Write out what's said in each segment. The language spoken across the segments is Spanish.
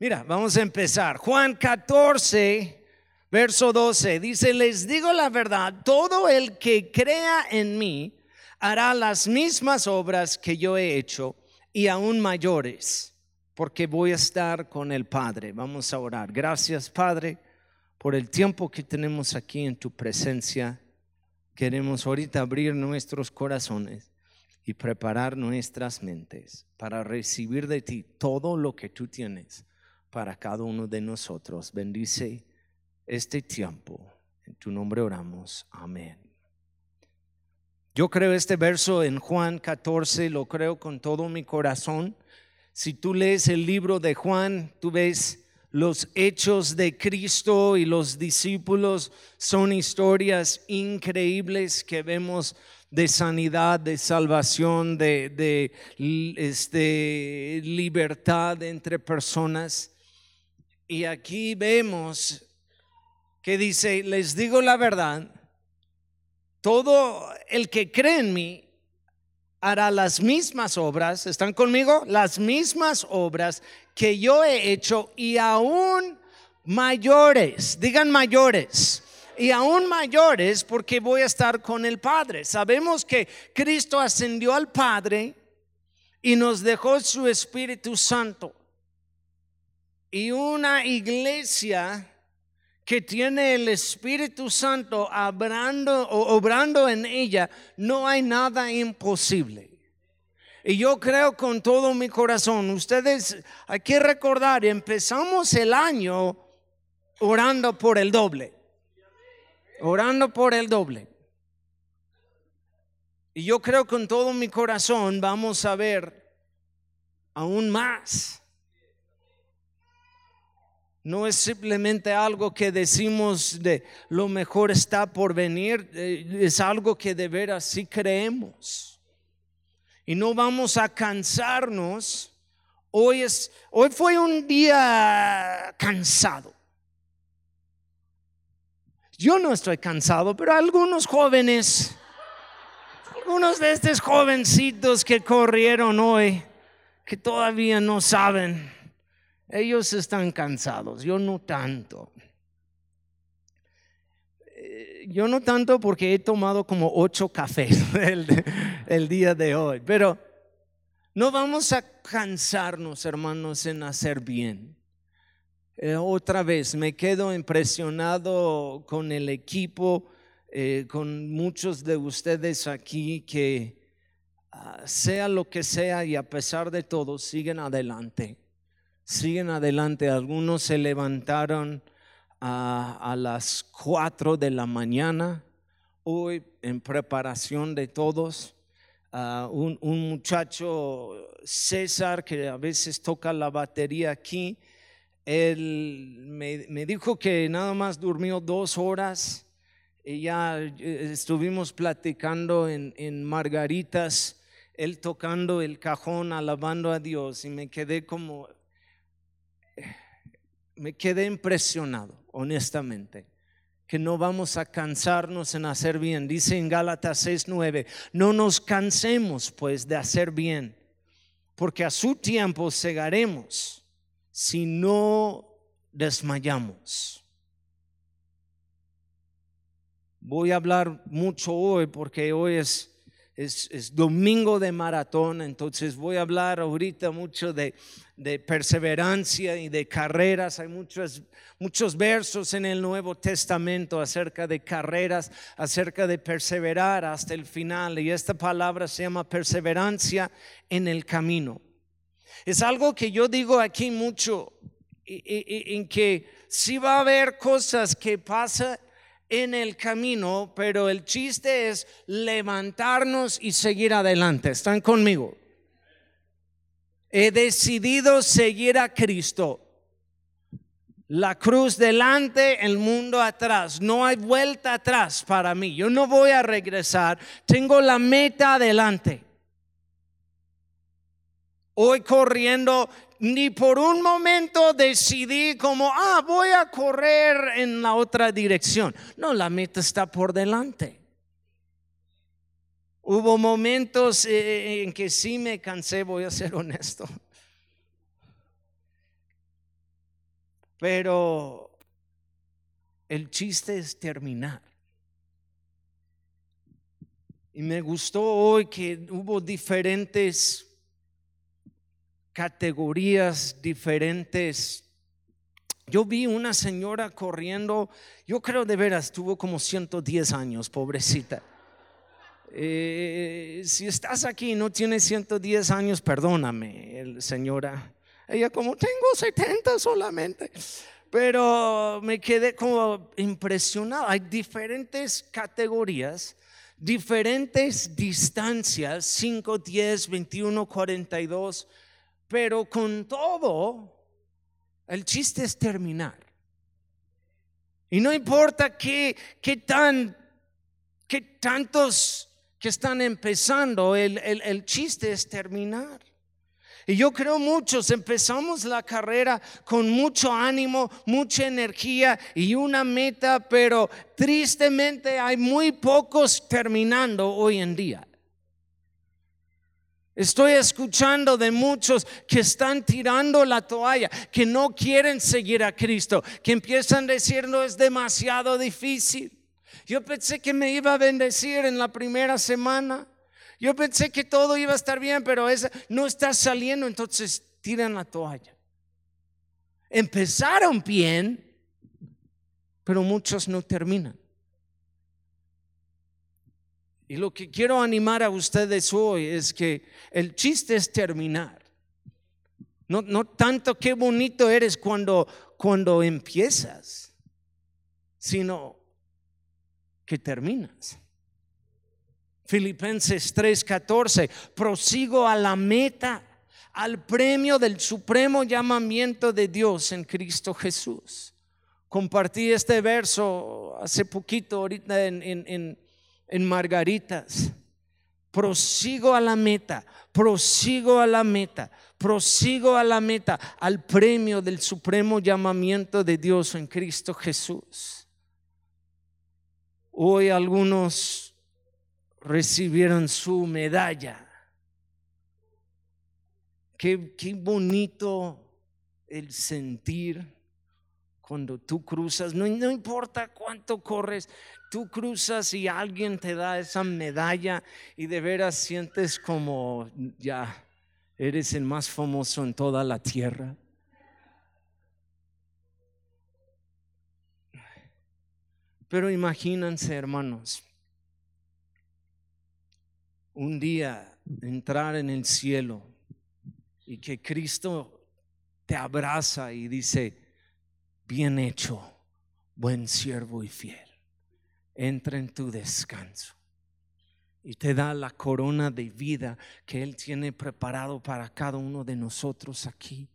Mira, vamos a empezar. Juan 14, verso 12, dice, les digo la verdad, todo el que crea en mí hará las mismas obras que yo he hecho y aún mayores, porque voy a estar con el Padre. Vamos a orar. Gracias, Padre, por el tiempo que tenemos aquí en tu presencia. Queremos ahorita abrir nuestros corazones y preparar nuestras mentes para recibir de ti todo lo que tú tienes para cada uno de nosotros. Bendice este tiempo. En tu nombre oramos. Amén. Yo creo este verso en Juan 14, lo creo con todo mi corazón. Si tú lees el libro de Juan, tú ves los hechos de Cristo y los discípulos son historias increíbles que vemos de sanidad, de salvación, de, de este, libertad entre personas. Y aquí vemos que dice, les digo la verdad, todo el que cree en mí hará las mismas obras, ¿están conmigo? Las mismas obras que yo he hecho y aún mayores, digan mayores, y aún mayores porque voy a estar con el Padre. Sabemos que Cristo ascendió al Padre y nos dejó su Espíritu Santo y una iglesia que tiene el Espíritu Santo obrando, en ella, no hay nada imposible. Y yo creo con todo mi corazón, ustedes hay que recordar, empezamos el año orando por el doble, orando por el doble. Y yo creo con todo mi corazón vamos a ver aún más. No es simplemente algo que decimos de lo mejor está por venir, eh, es algo que de veras sí creemos. Y no vamos a cansarnos. Hoy es hoy fue un día cansado. Yo no estoy cansado, pero algunos jóvenes, algunos de estos jovencitos que corrieron hoy, que todavía no saben ellos están cansados, yo no tanto. Eh, yo no tanto porque he tomado como ocho cafés el, día de hoy, pero no vamos a cansarnos, hermanos, en hacer bien. Eh, otra vez, me quedo impresionado con el equipo, eh, con muchos de ustedes aquí que ah, sea lo que sea y a pesar de todo siguen adelante siguen adelante. Algunos se levantaron a, las 4 de la mañana, hoy en preparación de todos. un, muchacho, César, que a veces toca la batería aquí, él me, dijo que nada más durmió dos horas y ya eh, estuvimos platicando en, en Margaritas, él tocando el cajón, alabando a Dios y me quedé como, me quedé impresionado, honestamente, que no vamos a cansarnos en hacer bien. Dice en Gálatas 6:9, no nos cansemos pues de hacer bien, porque a su tiempo cegaremos si no desmayamos. Voy a hablar mucho hoy porque hoy es es, domingo de maratón, entonces voy a hablar ahorita mucho de, perseverancia y de carreras. Hay muchos, muchos versos en el Nuevo Testamento acerca de carreras, acerca de perseverar hasta el final. Y esta palabra se llama perseverancia en el camino. Es algo que yo digo aquí mucho, en que si va a haber cosas que pasan en el camino, pero el chiste es levantarnos y seguir adelante. ¿Están conmigo? He decidido seguir a Cristo. La cruz delante, el mundo atrás. No hay vuelta atrás para mí. Yo no voy a regresar. Tengo la meta adelante. Hoy corriendo ni por un momento decidí como, ah, voy a correr en la otra dirección. No, la meta está por delante. Hubo momentos eh, en que sí me cansé, voy a ser honesto. Pero el chiste es terminar. Y me gustó hoy que hubo diferentes categorías, diferentes yo vi una señora corriendo, yo creo de veras, tuvo como 110 años, pobrecita. Eh, si estás aquí y no tienes 110 años, perdóname, señora. Ella como, tengo 70 solamente. Pero me quedé como impresionado. Hay diferentes categorías, diferentes distancias, 5, 10, 21, 42. Pero con todo, el chiste es terminar. Y no importa qué, qué tan, qué tantos que están empezando, el, el, el chiste es terminar. Y yo creo muchos empezamos la carrera con mucho ánimo, mucha energía y una meta, pero tristemente hay muy pocos terminando hoy en día. Estoy escuchando de muchos que están tirando la toalla, que no quieren seguir a Cristo, que empiezan a decir no es demasiado difícil. Yo pensé que me iba a bendecir en la primera semana. Yo pensé que todo iba a estar bien, pero esa no está saliendo, entonces tiran la toalla. Empezaron bien, pero muchos no terminan. Y lo que quiero animar a ustedes hoy es que el chiste es terminar. No, no tanto qué bonito eres cuando, cuando empiezas, sino que terminas. Filipenses 3:14, prosigo a la meta, al premio del supremo llamamiento de Dios en Cristo Jesús. Compartí este verso hace poquito ahorita en, en en Margaritas. Prosigo a la meta, prosigo a la meta, prosigo a la meta, al premio del supremo llamamiento de Dios en Cristo Jesús. Hoy algunos recibieron su medalla. Qué, bonito el sentir cuando tú cruzas, no, importa cuánto corres, tú cruzas y alguien te da esa medalla y de veras sientes como ya eres el más famoso en toda la tierra. Pero imagínense, hermanos, un día entrar en el cielo y que Cristo te abraza y dice, bien hecho, buen siervo y fiel. Entra en tu descanso y te da la corona de vida que Él tiene preparado para cada uno de nosotros aquí.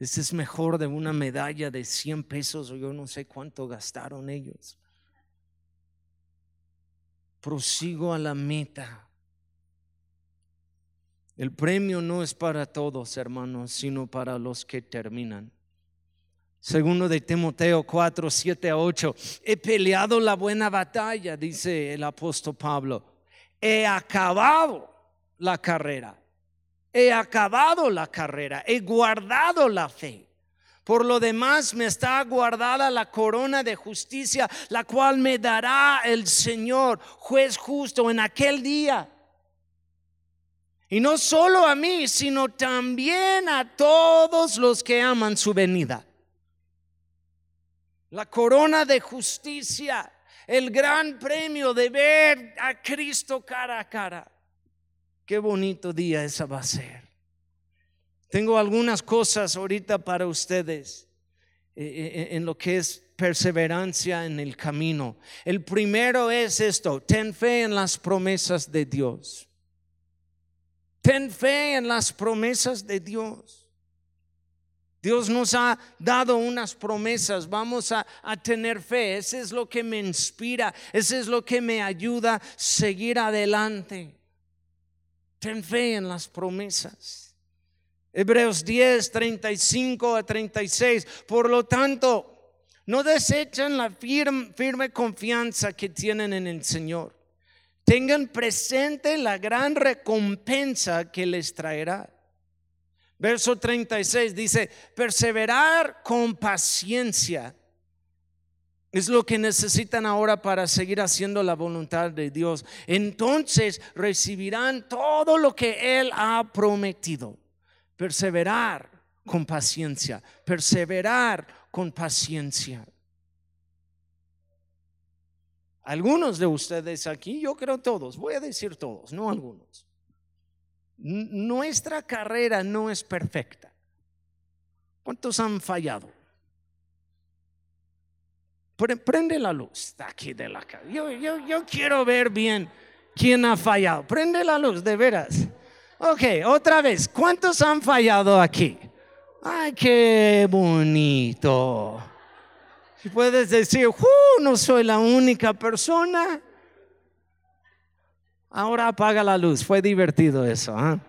Ese es mejor de una medalla de 100 pesos o yo no sé cuánto gastaron ellos. Prosigo a la meta. El premio no es para todos, hermanos, sino para los que terminan. Segundo de Timoteo 4, 7 a 8. He peleado la buena batalla, dice el apóstol Pablo. He acabado la carrera. He acabado la carrera. He guardado la fe. Por lo demás me está guardada la corona de justicia, la cual me dará el Señor, juez justo, en aquel día. Y no solo a mí, sino también a todos los que aman su venida la corona de justicia, el gran premio de ver a Cristo cara a cara. Qué bonito día esa va a ser. Tengo algunas cosas ahorita para ustedes eh, eh, eh, en lo que es perseverancia en el camino. El primero es esto, ten fe en las promesas de Dios. Ten fe en las promesas de Dios. Dios nos ha dado unas promesas, vamos a, tener fe. Ese es lo que me inspira, ese es lo que me ayuda a seguir adelante. Ten fe en las promesas. Hebreos 10, 35 a 36. Por lo tanto, no desechen la firme, firme confianza que tienen en el Señor. Tengan presente la gran recompensa que les traerá. Verso 36 dice, perseverar con paciencia es lo que necesitan ahora para seguir haciendo la voluntad de Dios. Entonces recibirán todo lo que Él ha prometido. Perseverar con paciencia, perseverar con paciencia. Algunos de ustedes aquí, yo creo todos, voy a decir todos, no algunos. Nuestra carrera no es perfecta. ¿Cuántos han fallado? Prende la luz aquí de la casa. Yo, yo, quiero ver bien quién ha fallado. Prende la luz, de veras. Ok, otra vez. ¿Cuántos han fallado aquí? Ay, qué bonito. Si puedes decir, no soy la única persona. Ahora apaga la luz. Fue divertido eso. ¿ah?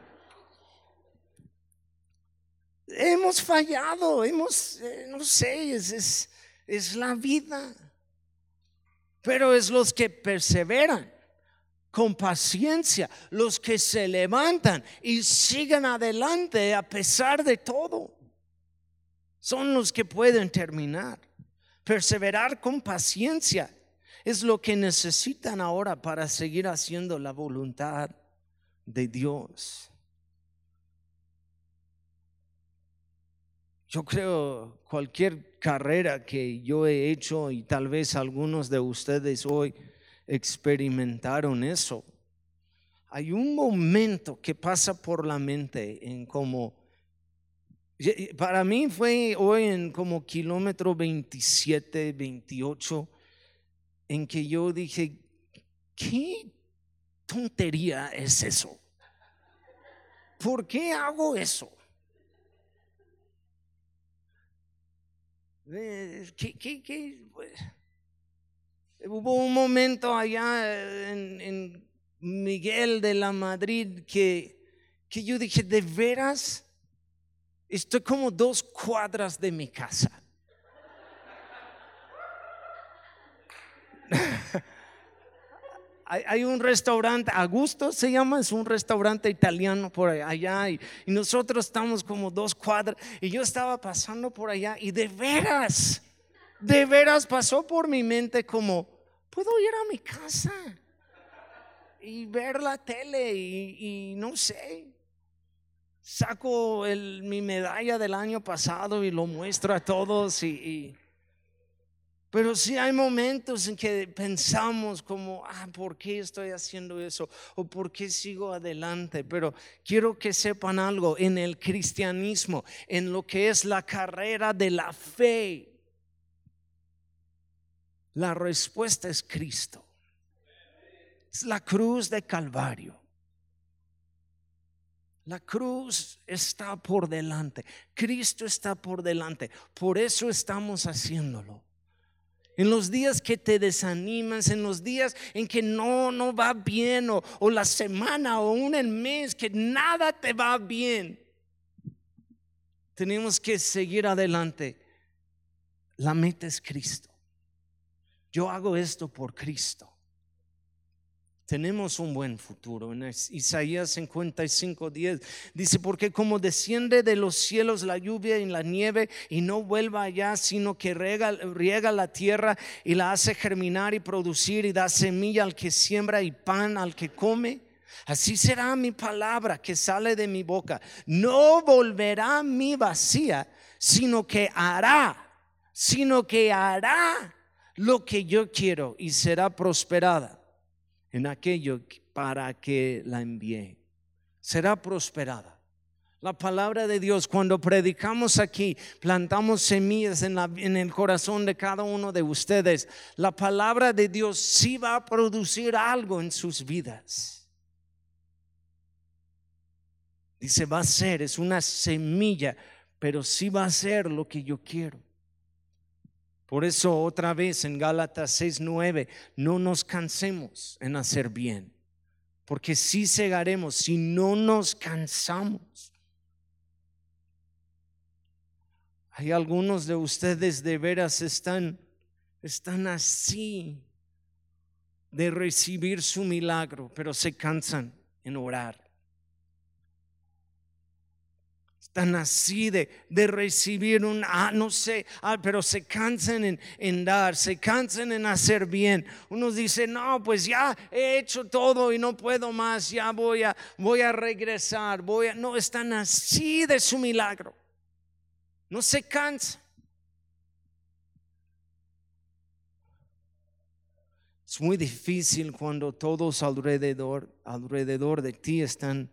Hemos fallado, hemos, eh, no sé, es es la vida. Pero es los que perseveran con paciencia, los que se levantan y siguen adelante a pesar de todo. Son los que pueden terminar. Perseverar con paciencia es lo que necesitan ahora para seguir haciendo la voluntad de Dios. Yo creo cualquier carrera que yo he hecho y tal vez algunos de ustedes hoy experimentaron eso. Hay un momento que pasa por la mente en como, para mí fue hoy en como kilómetro 27, 28, en que yo dije, ¿qué tontería es eso? ¿Por qué hago eso? Pues, hubo un momento allá en, Miguel de la Madrid que, que yo dije, de veras, estoy como dos cuadras de mi casa. Hay, un restaurante, Augusto se llama, es un restaurante italiano por allá y, nosotros estamos como dos cuadras y yo estaba pasando por allá y de veras, de veras pasó por mi mente como, puedo ir a mi casa y ver la tele y, no sé, saco mi medalla del año pasado y lo muestro a todos y pero sí hay momentos en que pensamos como, ah, ¿por qué estoy haciendo eso? ¿O por qué sigo adelante? Pero quiero que sepan algo, en el cristianismo, en lo que es la carrera de la fe, la respuesta es Cristo. Es la cruz de Calvario. La cruz está por delante. Cristo está por delante. Por eso estamos haciéndolo en los días que te desanimas, en los días en que no, no va bien, o, o la semana o un mes que nada te va bien, tenemos que seguir adelante. La meta es Cristo. Yo hago esto por Cristo tenemos un buen futuro. En Isaías 55, 10 dice, porque como desciende de los cielos la lluvia y la nieve y no vuelva allá, sino que riega, la tierra y la hace germinar y producir y da semilla al que siembra y pan al que come. Así será mi palabra que sale de mi boca. No volverá mi vacía, sino que hará, sino que hará lo que yo quiero y será prosperada en aquello para que la envíe. Será prosperada. La palabra de Dios, cuando predicamos aquí, plantamos semillas en, en, el corazón de cada uno de ustedes. La palabra de Dios sí va a producir algo en sus vidas. Dice, va a ser, es una semilla, pero sí va a ser lo que yo quiero. Por eso otra vez en Gálatas 6:9, no nos cansemos en hacer bien, porque si cegaremos si no nos cansamos. Hay algunos de ustedes de veras están están así de recibir su milagro, pero se cansan en orar. Están así de, recibir un, ah, no sé, ah, pero se cansan en, dar, se cansan en hacer bien. Unos dicen, no, pues ya he hecho todo y no puedo más, ya voy a, voy a regresar, voy a, no, están así de su milagro. No se cansan. Es muy difícil cuando todos alrededor, alrededor de ti están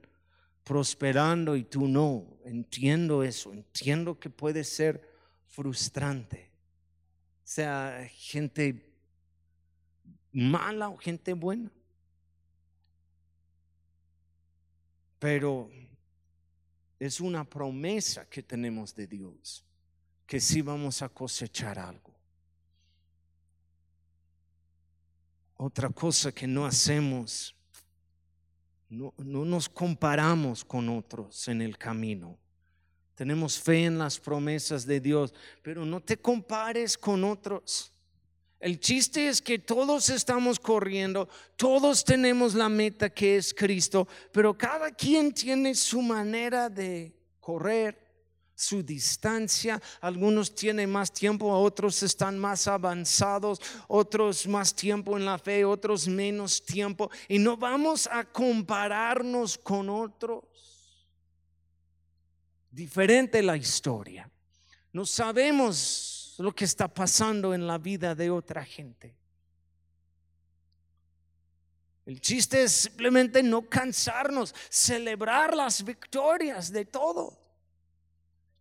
prosperando y tú no. Entiendo eso, entiendo que puede ser frustrante. Sea gente mala o gente buena. Pero es una promesa que tenemos de Dios, que sí vamos a cosechar algo. Otra cosa que no hacemos no, nos comparamos con otros en el camino. Tenemos fe en las promesas de Dios, pero no te compares con otros. El chiste es que todos estamos corriendo, todos tenemos la meta que es Cristo, pero cada quien tiene su manera de correr su distancia. Algunos tienen más tiempo, otros están más avanzados, otros más tiempo en la fe, otros menos tiempo. Y no vamos a compararnos con otros. Diferente la historia. No sabemos lo que está pasando en la vida de otra gente. El chiste es simplemente no cansarnos, celebrar las victorias de todo.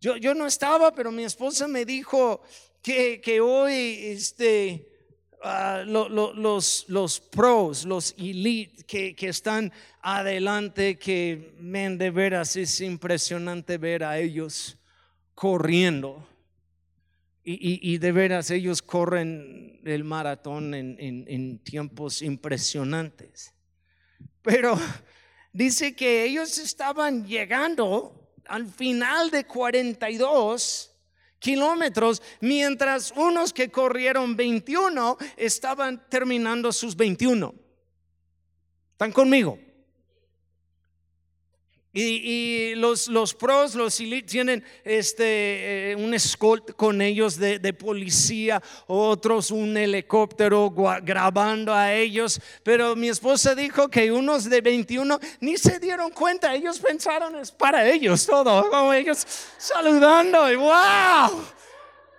Yo, no estaba, pero mi esposa me dijo que, que hoy este, ah, los, los pros, los elite que, que están adelante, que men, de veras es impresionante ver a ellos corriendo. Y, y, de veras ellos corren el maratón en, en, en tiempos impresionantes. Pero dice que ellos estaban llegando al final de 42 kilómetros, mientras unos que corrieron 21 estaban terminando sus 21. ¿Están conmigo? Y, los, los, pros, los tienen este, eh, un escort con ellos de, de, policía, otros un helicóptero grabando a ellos. Pero mi esposa dijo que unos de 21 ni se dieron cuenta, ellos pensaron es para ellos todo, como ellos saludando y wow.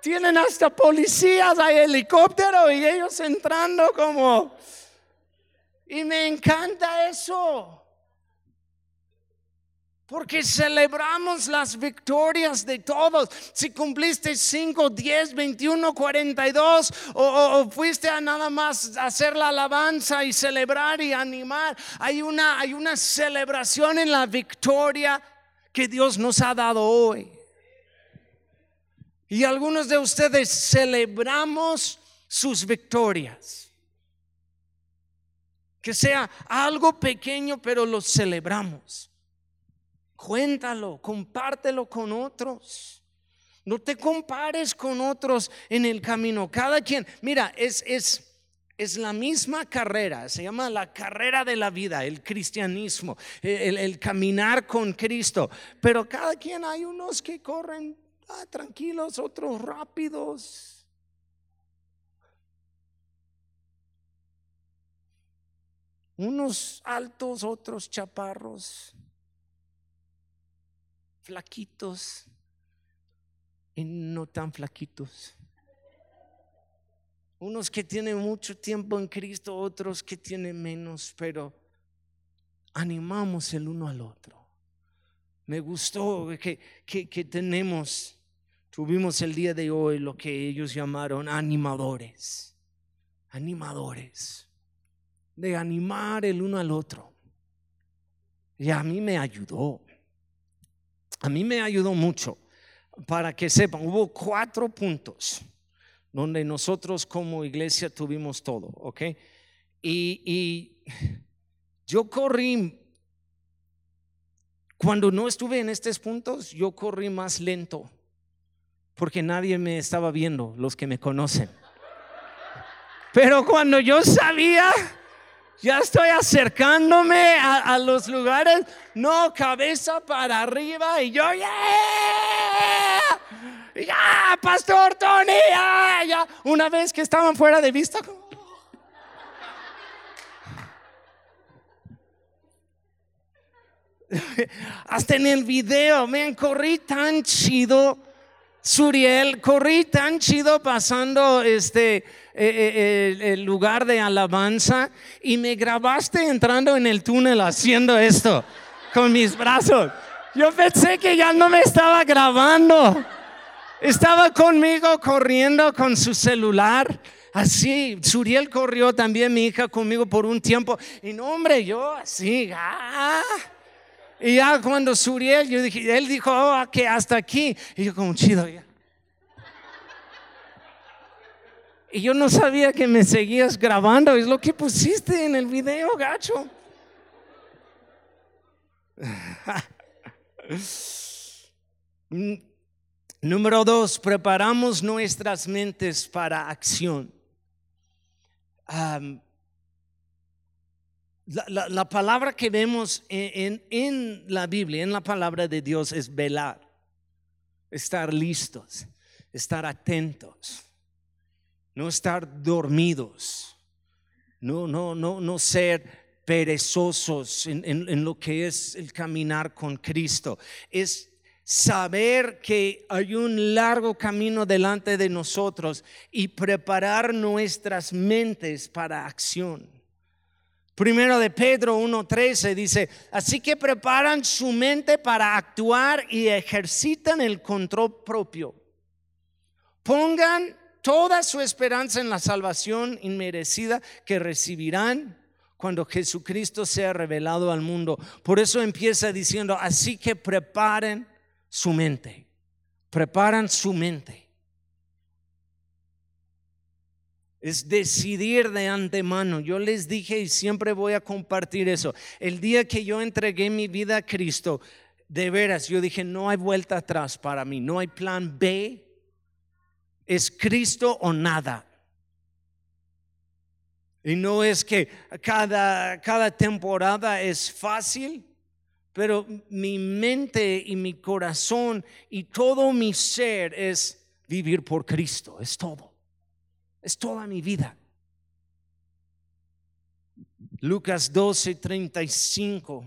Tienen hasta policías, hay helicóptero y ellos entrando como... Y me encanta eso. Porque celebramos las victorias de todos. Si cumpliste 5, 10, 21, 42 o, o, fuiste a nada más hacer la alabanza y celebrar y animar, hay una, hay una celebración en la victoria que Dios nos ha dado hoy. Y algunos de ustedes celebramos sus victorias. Que sea algo pequeño, pero lo celebramos. Cuéntalo, compártelo con otros. No te compares con otros en el camino. Cada quien, mira, es, es, es la misma carrera, se llama la carrera de la vida, el cristianismo, el, caminar con Cristo. Pero cada quien hay unos que corren ah, tranquilos, otros rápidos. Unos altos, otros chaparros flaquitos y no tan flaquitos. Unos que tienen mucho tiempo en Cristo, otros que tienen menos, pero animamos el uno al otro. Me gustó que, que, que tenemos, tuvimos el día de hoy lo que ellos llamaron animadores, animadores, de animar el uno al otro. Y a mí me ayudó a mí me ayudó mucho. Para que sepan, hubo cuatro puntos donde nosotros como iglesia tuvimos todo, ¿ok? Y, yo corrí, cuando no estuve en estos puntos, yo corrí más lento, porque nadie me estaba viendo, los que me conocen. Pero cuando yo sabía Ya estoy acercándome a, los lugares, no, cabeza para arriba y yo, ya, ya, Pastor Tony, ya, ya. Una vez que estaban fuera de vista, hasta en el video, me corrí tan chido Suriel, corrí tan chido pasando este eh, eh, el lugar de alabanza y me grabaste entrando en el túnel haciendo esto con mis brazos. Yo pensé que ya no me estaba grabando. Estaba conmigo corriendo con su celular. Así, Suriel corrió también mi hija conmigo por un tiempo. Y no, hombre, yo así, ah. Y ya cuando Suriel, yo dije, él dijo, oh, que hasta aquí. Y yo como chido ya. Y yo no sabía que me seguías grabando. Es lo que pusiste en el video, gacho. Número dos, preparamos nuestras mentes para acción la, palabra que vemos en, la Biblia, en la palabra de Dios, es velar, estar listos, estar atentos, no estar dormidos, no, no, no, no ser perezosos en, lo que es el caminar con Cristo. Es saber que hay un largo camino delante de nosotros y preparar nuestras mentes para acción. Primero de Pedro 1.13 dice, así que preparan su mente para actuar y ejercitan el control propio. Pongan toda su esperanza en la salvación inmerecida que recibirán cuando Jesucristo sea revelado al mundo. Por eso empieza diciendo, así que preparen su mente, preparan su mente. Es decidir de antemano. Yo les dije y siempre voy a compartir eso. El día que yo entregué mi vida a Cristo, de veras, yo dije, no hay vuelta atrás para mí, no hay plan B. Es Cristo o nada. Y no es que cada, cada temporada es fácil, pero mi mente y mi corazón y todo mi ser es vivir por Cristo, es todo. Es toda mi vida. Lucas 12, 35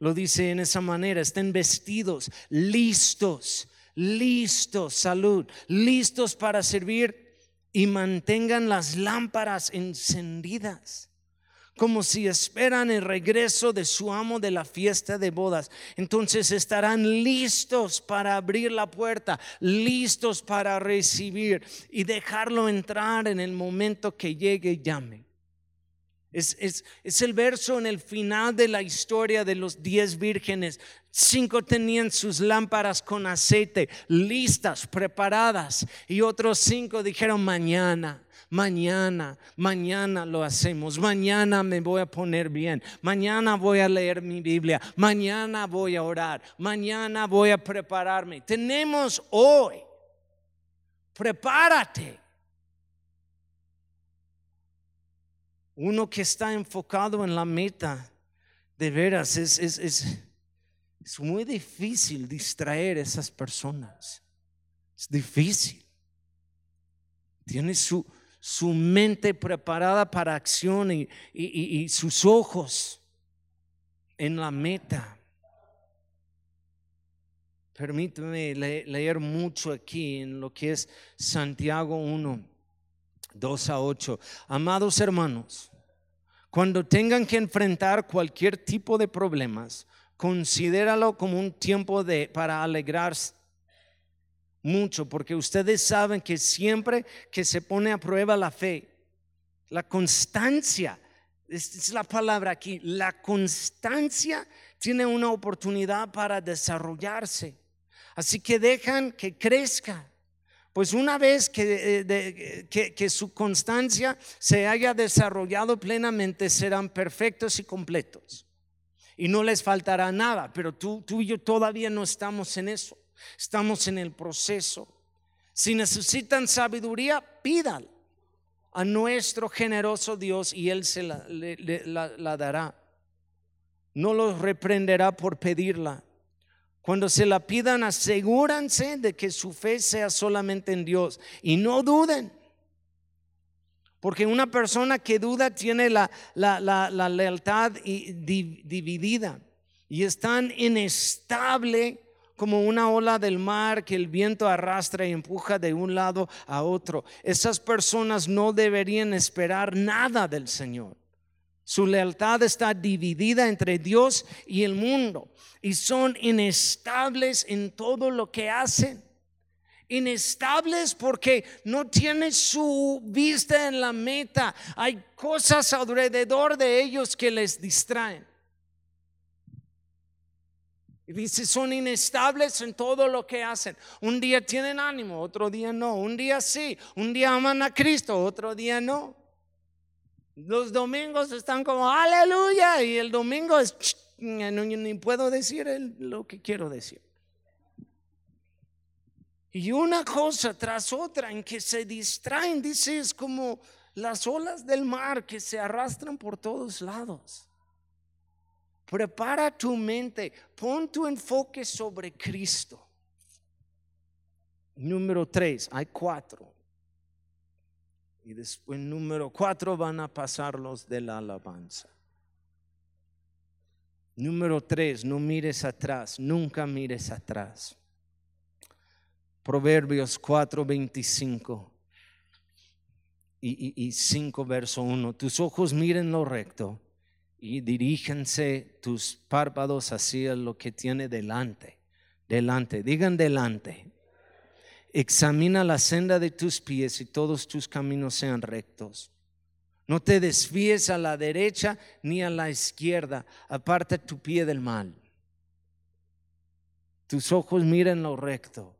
lo dice en esa manera. Estén vestidos, listos, listos, salud, listos para servir y mantengan las lámparas encendidas como si esperan el regreso de su amo de la fiesta de bodas. Entonces estarán listos para abrir la puerta, listos para recibir y dejarlo entrar en el momento que llegue y llame. Es, es, el verso en el final de la historia de los diez vírgenes. Cinco tenían sus lámparas con aceite listas, preparadas, y otros cinco dijeron mañana mañana, mañana lo hacemos, mañana me voy a poner bien, mañana voy a leer mi Biblia, mañana voy a orar, mañana voy a prepararme. Tenemos hoy, prepárate. Uno que está enfocado en la meta, de veras, es, es, es, es muy difícil distraer a esas personas. Es difícil. Tiene su, su mente preparada para acción y, sus ojos en la meta. Permíteme leer mucho aquí en lo que es Santiago 1, 2 a 8. Amados hermanos, cuando tengan que enfrentar cualquier tipo de problemas, considéralo como un tiempo de, para alegrarse mucho, porque ustedes saben que siempre que se pone a prueba la fe, la constancia, es la palabra aquí, la constancia tiene una oportunidad para desarrollarse. Así que dejan que crezca. Pues una vez que, eh, que, que, su constancia se haya desarrollado plenamente, serán perfectos y completos. Y no les faltará nada, pero tú, tú y yo todavía no estamos en eso. Estamos en el proceso. Si necesitan sabiduría, pidan. a nuestro generoso Dios y Él se la, dará. No los reprenderá por pedirla. Cuando se la pidan, asegúrense de que su fe sea solamente en Dios y no duden. Porque una persona que duda tiene la, la, lealtad dividida y es tan inestable como una ola del mar que el viento arrastra y empuja de un lado a otro. Esas personas no deberían esperar nada del Señor. Su lealtad está dividida entre Dios y el mundo y son inestables en todo lo que hacen. Inestables porque no tienen su vista en la meta. Hay cosas alrededor de ellos que les distraen. Y dice, son inestables en todo lo que hacen. Un día tienen ánimo, otro día no. Un día sí, un día aman a Cristo, otro día no. Los domingos están como aleluya y el domingo es ni puedo decir lo que quiero decir. Y una cosa tras otra en que se distraen, dice, es como las olas del mar que se arrastran por todos lados. Prepara tu mente, pon tu enfoque sobre Cristo. Número tres, hay cuatro. Y después, número cuatro, van a pasar los de la alabanza. Número tres, no mires atrás, nunca mires atrás. Proverbios 4, 25 y, y 5, verso 1. Tus ojos miren lo recto y diríjense tus párpados hacia lo que tiene delante. Delante, digan delante. Examina la senda de tus pies y todos tus caminos sean rectos. No te desvíes a la derecha ni a la izquierda. Aparta tu pie del mal. Tus ojos miren lo recto.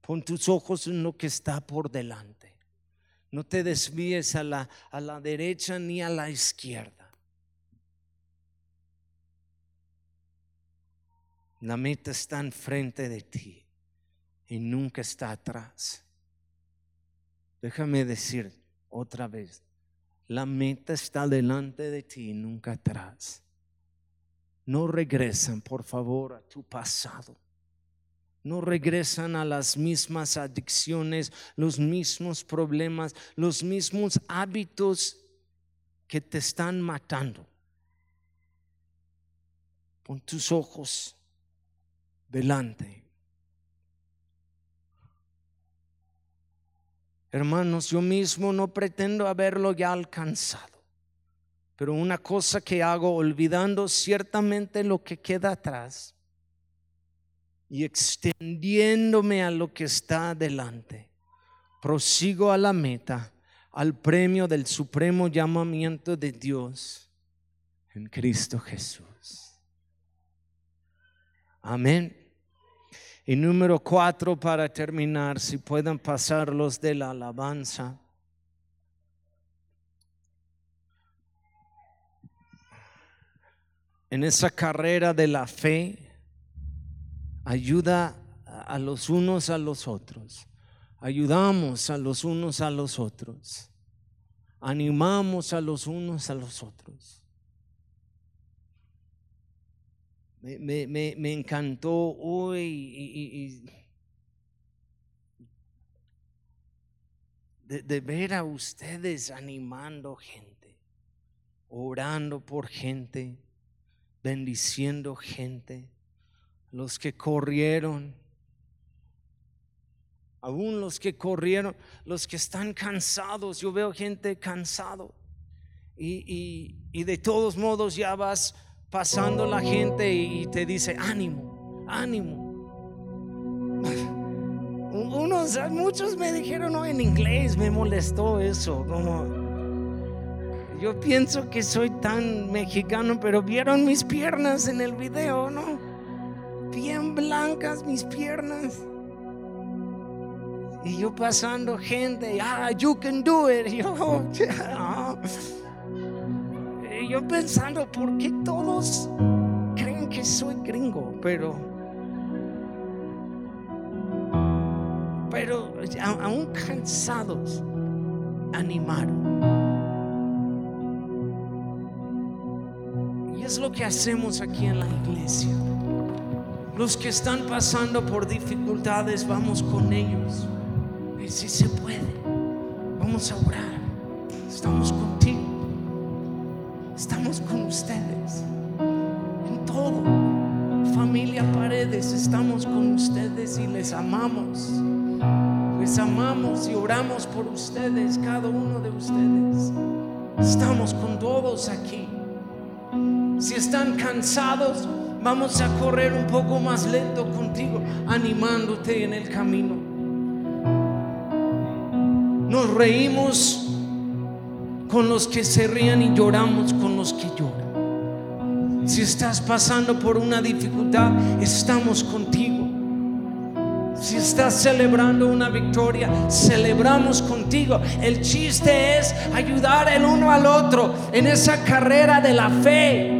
Pon tus ojos en lo que está por delante. No te desvíes a la, a la derecha ni a la izquierda. La meta está enfrente de ti y nunca está atrás. Déjame decir otra vez, la meta está delante de ti y nunca atrás. No regresan, por favor, a tu pasado. No regresan a las mismas adicciones, los mismos problemas, los mismos hábitos que te están matando. Pon tus ojos delante Hermanos, yo mismo no pretendo haberlo ya alcanzado, pero una cosa que hago olvidando ciertamente lo que queda atrás y extendiéndome a lo que está adelante, prosigo a la meta, al premio del supremo llamamiento de Dios en Cristo Jesús. Amén. Y número cuatro, para terminar, si pueden pasar los de la alabanza. En esa carrera de la fe, ayuda a los unos a los otros. Ayudamos a los unos a los otros. Animamos a los unos a los otros. Me, me, encantó. Hoy de, ver a ustedes animando gente, orando por gente, bendiciendo gente, los que corrieron, aún los que corrieron, los que están cansados, yo veo gente cansado y, y de todos modos ya vas pasando la gente y te dice, ánimo, ánimo. Unos, muchos me dijeron no, en inglés, me molestó eso, como yo pienso que soy tan mexicano, pero vieron mis piernas en el video, ¿no? Bien blancas mis piernas. Y yo pasando gente, ah, you can do it. yo, ah" yo pensando, ¿por qué todos creen que soy gringo? Pero, pero aún cansados, animaron. Y es lo que hacemos aquí en la iglesia. Los que están pasando por dificultades, vamos con ellos. Y si se puede, vamos a orar. Estamos contigo. Les amamos. Les amamos y oramos por ustedes, cada uno de ustedes. Estamos con todos aquí. Si están cansados, vamos a correr un poco más lento contigo, animándote en el camino. Nos reímos con los que se rían y lloramos con los que lloran. Si estás pasando por una dificultad, estamos contigo. Si estás celebrando una victoria, celebramos contigo. El chiste es ayudar el uno al otro en esa carrera de la fe.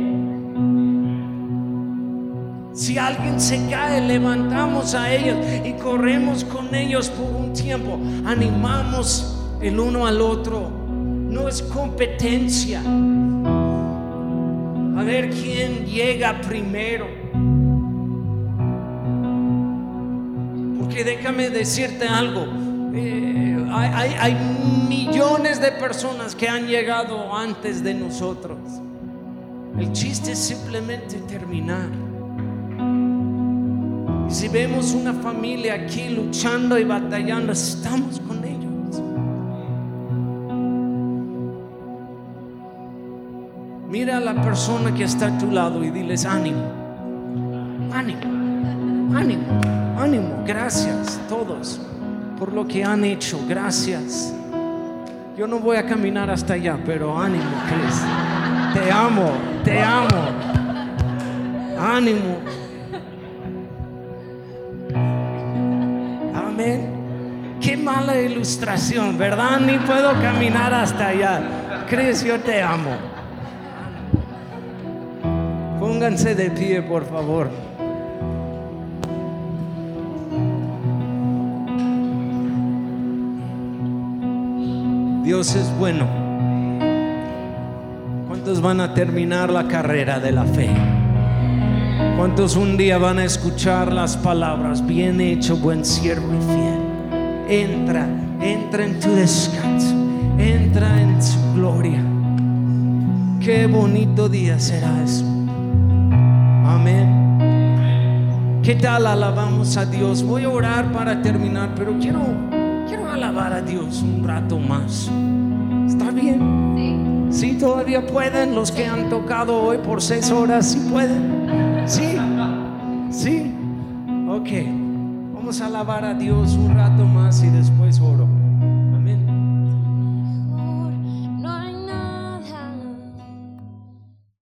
Si alguien se cae, levantamos a ellos y corremos con ellos por un tiempo. Animamos el uno al otro. No es competencia. A ver quién llega primero. Déjame decirte algo. Eh, hay, hay- hay millones de personas que han llegado antes de nosotros. El chiste es simplemente terminar. Y si vemos una familia aquí luchando y batallando, estamos con ellos. Mira a la persona que está a tu lado y diles ánimo, ánimo, ánimo, ánimo. Gracias todos por lo que han hecho. Gracias. Yo no voy a caminar hasta allá, pero ánimo, Cris. Te amo, te amo. Ánimo. Amén. Qué mala ilustración, ¿verdad? Ni puedo caminar hasta allá. Cris, yo te amo. Pónganse de pie, por favor. Dios es bueno. ¿Cuántos van a terminar la carrera de la fe? ¿Cuántos un día van a escuchar las palabras, bien hecho, buen siervo y fiel? Entra, entra en tu descanso, entra en su gloria. Qué bonito día será eso. Amén. ¿Qué tal alabamos a Dios? Voy a orar para terminar, pero quiero, alabar a Dios un rato más. ¿Está bien? Sí, todavía pueden los que han tocado hoy por seis horas, sí pueden. Sí, sí. Ok, vamos a alabar a Dios un rato más y